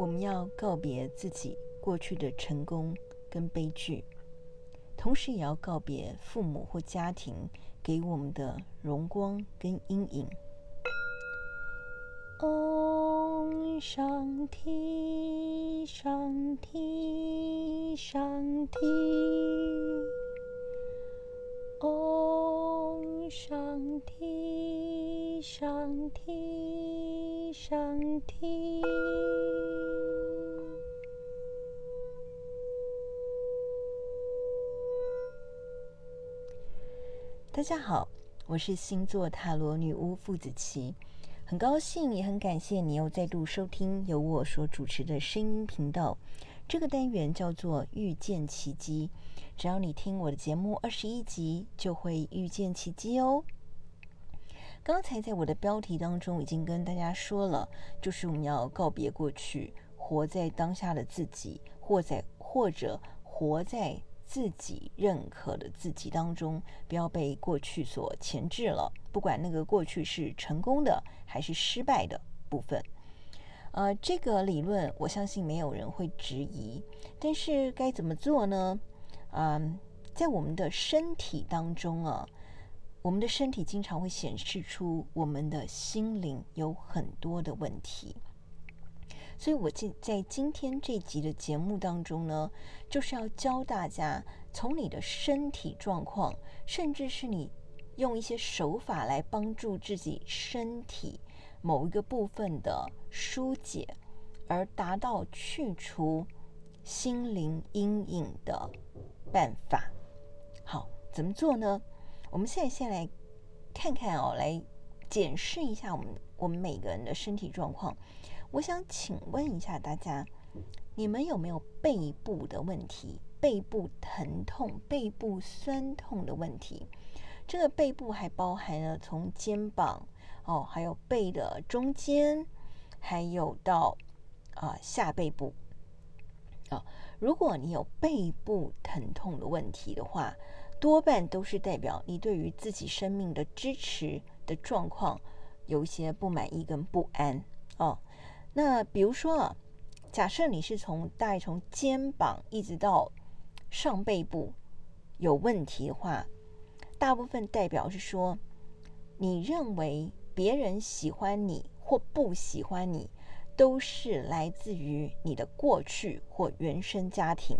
我们要告别自己过去的成功跟悲剧，同时也要告别父母或家庭给我们的荣光跟阴影。哦，上提，上提，上提。哦，上提，上提，上提。大家好，我是星座塔罗女巫傅子琪。很高兴，也很感谢你又再度收听由我所主持的声音频道。这个单元叫做“遇见奇迹”，只要你听我的节目二十一集，就会遇见奇迹哦。刚才在我的标题当中已经跟大家说了，就是我们要告别过去，活在当下的自己，或在或者活在。自己认可的自己当中，不要被过去所钳制了。不管那个过去是成功的还是失败的部分，呃，这个理论我相信没有人会质疑。但是该怎么做呢？嗯、在我们的身体当中啊，我们的身体经常会显示出我们的心灵有很多的问题。所以，我今在今天这集的节目当中呢，就是要教大家从你的身体状况，甚至是你用一些手法来帮助自己身体某一个部分的疏解，而达到去除心灵阴影的办法。好，怎么做呢？我们现在先来看看哦，来检视一下我们我们每个人的身体状况。我想请问一下大家，你们有没有背部的问题？背部疼痛、背部酸痛的问题？这个背部还包含了从肩膀哦，还有背的中间，还有到啊下背部啊。如果你有背部疼痛的问题的话，多半都是代表你对于自己生命的支持的状况有一些不满意跟不安。那比如说啊，假设你是从大从肩膀一直到上背部有问题的话，大部分代表是说，你认为别人喜欢你或不喜欢你，都是来自于你的过去或原生家庭。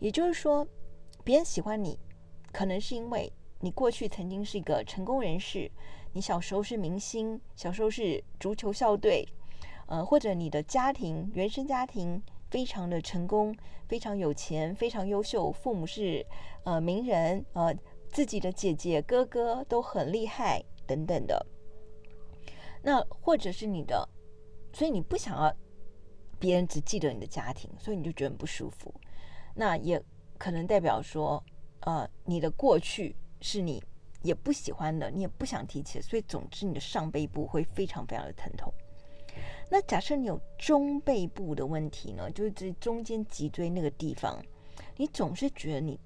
也就是说，别人喜欢你，可能是因为你过去曾经是一个成功人士，你小时候是明星，小时候是足球校队。呃，或者你的家庭原生家庭非常的成功，非常有钱，非常优秀，父母是呃名人，呃自己的姐姐哥哥都很厉害等等的。那或者是你的，所以你不想要别人只记得你的家庭，所以你就觉得不舒服。那也可能代表说，呃，你的过去是你也不喜欢的，你也不想提起，所以总之你的上背部会非常非常的疼痛。那假设你有中背部的问题呢，就是这中间脊椎那个地方，你总是觉得你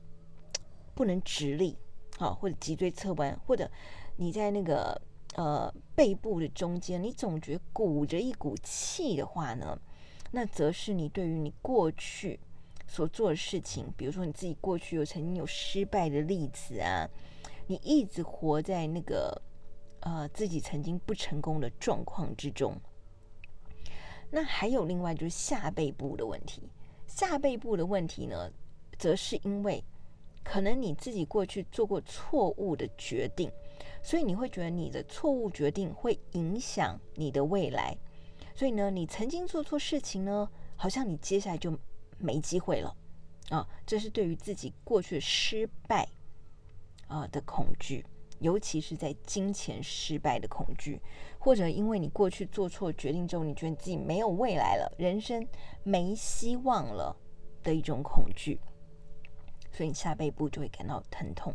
不能直立，好，或者脊椎侧弯，或者你在那个呃背部的中间，你总觉得鼓着一股气的话呢，那则是你对于你过去所做的事情，比如说你自己过去有曾经有失败的例子啊，你一直活在那个呃自己曾经不成功的状况之中。那还有另外就是下背部的问题，下背部的问题呢，则是因为可能你自己过去做过错误的决定，所以你会觉得你的错误决定会影响你的未来，所以呢，你曾经做错事情呢，好像你接下来就没机会了。啊，这是对于自己过去失败啊的恐惧。尤其是在金钱失败的恐惧，或者因为你过去做错决定之后，你觉得自己没有未来了，人生没希望了的一种恐惧，所以你下背部就会感到疼痛。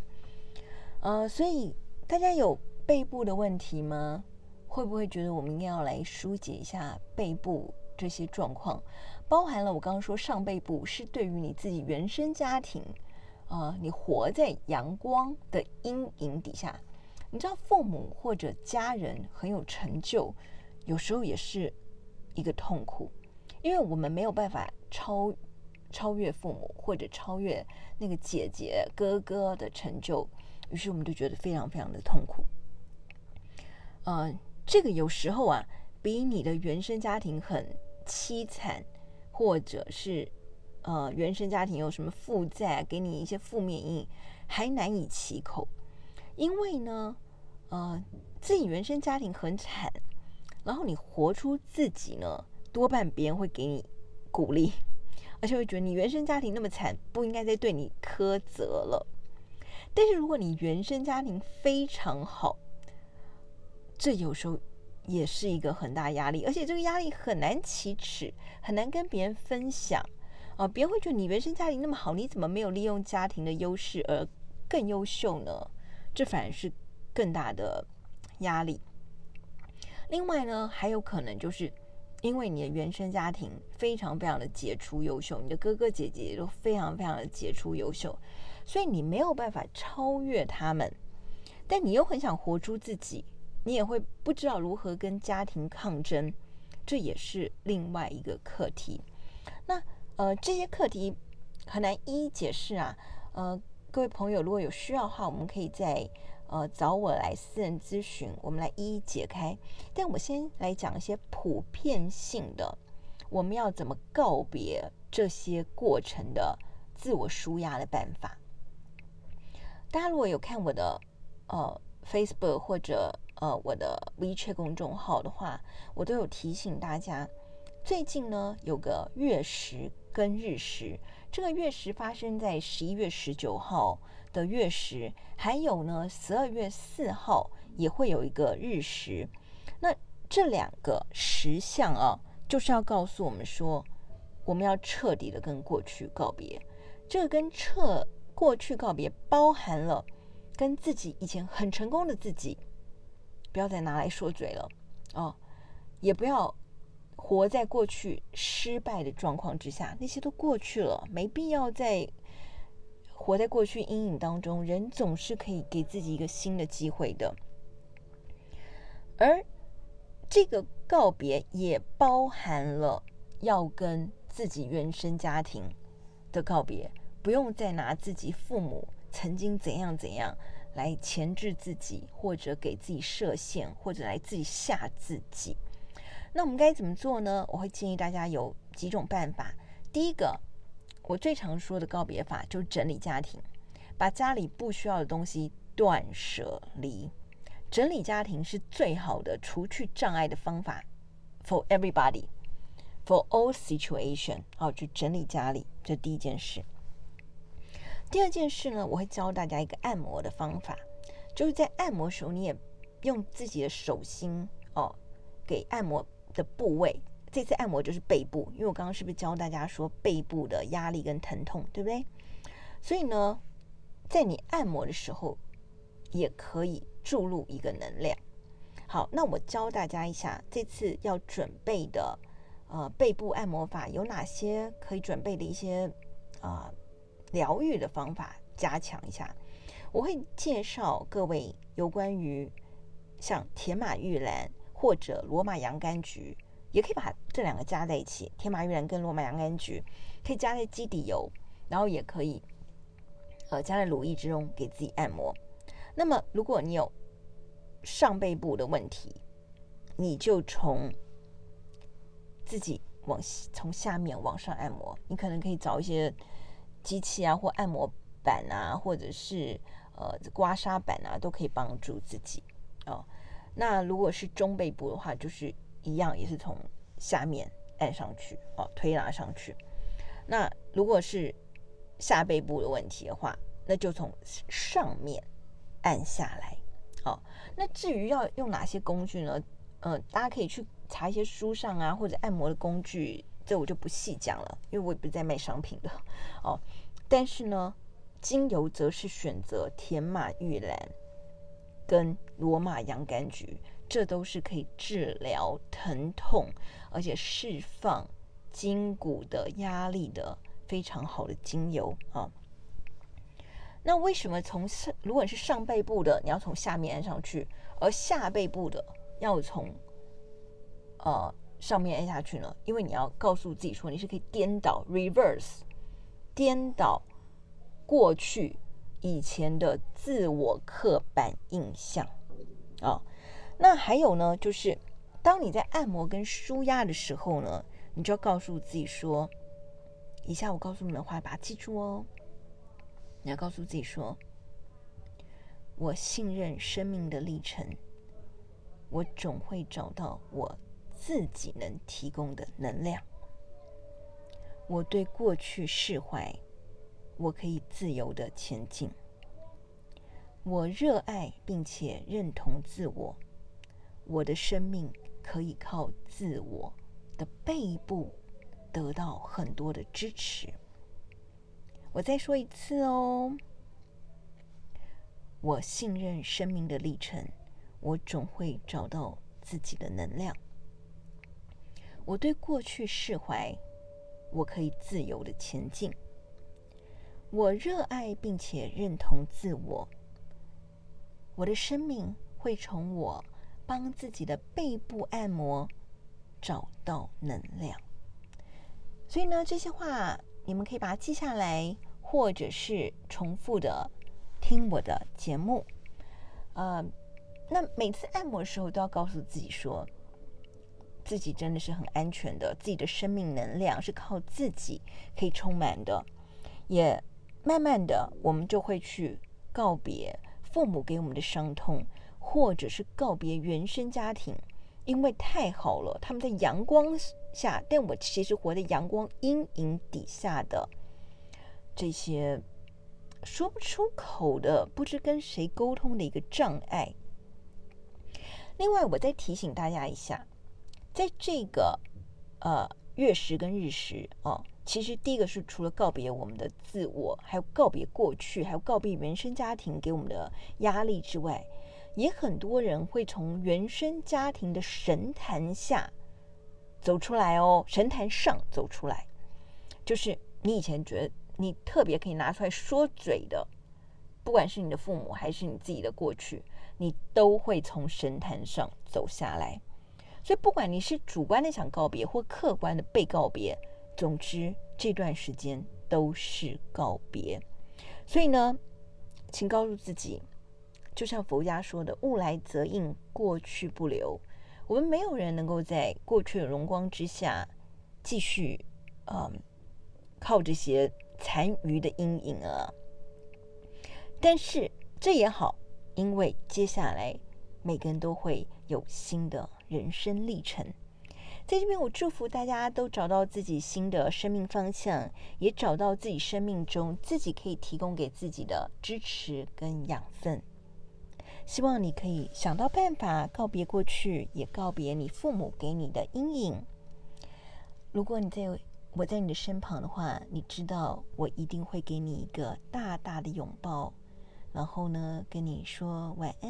呃，所以大家有背部的问题吗？会不会觉得我们应该要来疏解一下背部这些状况？包含了我刚刚说上背部是对于你自己原生家庭。啊、呃，你活在阳光的阴影底下，你知道父母或者家人很有成就，有时候也是一个痛苦。因为我们没有办法超超越父母，或者超越那个姐姐哥哥的成就，于是我们就觉得非常非常的痛苦。呃，这个有时候啊，比你的原生家庭很凄惨，或者是呃原生家庭有什么负债，给你一些负面阴影，还难以启口。因为呢，呃，自己原生家庭很惨，然后你活出自己呢，多半别人会给你鼓励，而且会觉得你原生家庭那么惨，不应该再对你苛责了。但是如果你原生家庭非常好，这有时候也是一个很大压力，而且这个压力很难启齿，很难跟别人分享啊。别人会觉得你原生家庭那么好，你怎么没有利用家庭的优势而更优秀呢？这反而是更大的压力。另外呢，还有可能就是因为你的原生家庭非常非常的杰出优秀，你的哥哥姐姐都非常非常的杰出优秀，所以你没有办法超越他们，但你又很想活出自己，你也会不知道如何跟家庭抗争，这也是另外一个课题。那呃，这些课题很难一一解释啊，呃。各位朋友，如果有需要的话，我们可以再呃找我来私人咨询，我们来一一解开。但我先来讲一些普遍性的，我们要怎么告别这些过程的自我舒压的办法。大家如果有看我的呃 Facebook 或者呃我的 WeChat 公众号的话，我都有提醒大家，最近呢有个月食跟日食。这个月食发生在十一月十九号的月食，还有呢，十二月四号也会有一个日食。那这两个实相啊，就是要告诉我们说，我们要彻底的跟过去告别。这个跟彻过去告别，包含了跟自己以前很成功的自己，不要再拿来说嘴了哦，也不要。活在过去失败的状况之下，那些都过去了，没必要再活在过去阴影当中。人总是可以给自己一个新的机会的，而这个告别也包含了要跟自己原生家庭的告别，不用再拿自己父母曾经怎样怎样来钳制自己，或者给自己设限，或者来自己吓自己。那我们该怎么做呢？我会建议大家有几种办法。第一个，我最常说的告别法就是整理家庭，把家里不需要的东西断舍离。整理家庭是最好的除去障碍的方法。For everybody, for all situation，好，去整理家里，这第一件事。第二件事呢，我会教大家一个按摩的方法，就是在按摩时候，你也用自己的手心哦，给按摩。的部位，这次按摩就是背部，因为我刚刚是不是教大家说背部的压力跟疼痛，对不对？所以呢，在你按摩的时候，也可以注入一个能量。好，那我教大家一下，这次要准备的呃背部按摩法有哪些可以准备的一些啊、疗愈的方法，加强一下。我会介绍各位有关于像铁马玉兰。或者罗马洋甘菊，也可以把这两个加在一起。天马郁兰跟罗马洋甘菊可以加在基底油，然后也可以呃加在乳液之中给自己按摩。那么如果你有上背部的问题，你就从自己往从下面往上按摩。你可能可以找一些机器啊，或按摩板啊，或者是呃刮痧板啊，都可以帮助自己哦。那如果是中背部的话，就是一样，也是从下面按上去哦，推拿上去。那如果是下背部的问题的话，那就从上面按下来。哦，那至于要用哪些工具呢？嗯、大家可以去查一些书上啊，或者按摩的工具，这我就不细讲了，因为我也不是在卖商品的哦。但是呢，精油则是选择天马玉兰。跟罗马洋甘菊，这都是可以治疗疼痛，而且释放筋骨的压力的非常好的精油啊。那为什么从上，如果是上背部的，你要从下面按上去，而下背部的要从呃上面按下去呢？因为你要告诉自己说，你是可以颠倒 （reverse） 颠倒过去以前的自我刻板印象啊。那还有呢，就是当你在按摩跟舒压的时候呢，你就要告诉自己说：以下我告诉你们的话，把它记住哦。你要告诉自己说：我信任生命的历程，我总会找到我。自己能提供的能量，我对过去释怀，我可以自由的前进。我热爱并且认同自我，我的生命可以靠自我的背部得到很多的支持。我再说一次哦，我信任生命的历程，我总会找到自己的能量。我对过去释怀，我可以自由的前进。我热爱并且认同自我，我的生命会从我帮自己的背部按摩找到能量。所以呢，这些话你们可以把它记下来，或者是重复的听我的节目。呃，那每次按摩的时候都要告诉自己说。自己真的是很安全的，自己的生命能量是靠自己可以充满的，也慢慢的我们就会去告别父母给我们的伤痛，或者是告别原生家庭，因为太好了，他们在阳光下，但我其实活在阳光阴影底下的这些说不出口的，不知跟谁沟通的一个障碍。另外，我再提醒大家一下。在这个呃月食跟日食哦，其实第一个是除了告别我们的自我，还有告别过去，还有告别原生家庭给我们的压力之外，也很多人会从原生家庭的神坛下走出来哦，神坛上走出来，就是你以前觉得你特别可以拿出来说嘴的，不管是你的父母还是你自己的过去，你都会从神坛上走下来。所以，不管你是主观的想告别，或客观的被告别，总之这段时间都是告别。所以呢，请告诉自己，就像佛家说的“物来则应，过去不留”。我们没有人能够在过去的荣光之下继续，嗯，靠这些残余的阴影啊。但是这也好，因为接下来每个人都会有新的。人生历程，在这边我祝福大家都找到自己新的生命方向，也找到自己生命中自己可以提供给自己的支持跟养分。希望你可以想到办法告别过去，也告别你父母给你的阴影。如果你在我在你的身旁的话，你知道我一定会给你一个大大的拥抱，然后呢，跟你说晚安，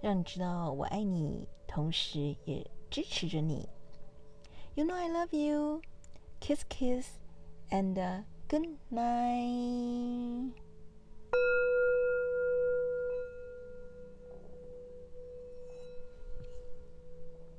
让你知道我爱你。同时也支持着你。You know I love you. Kiss, kiss, and good night.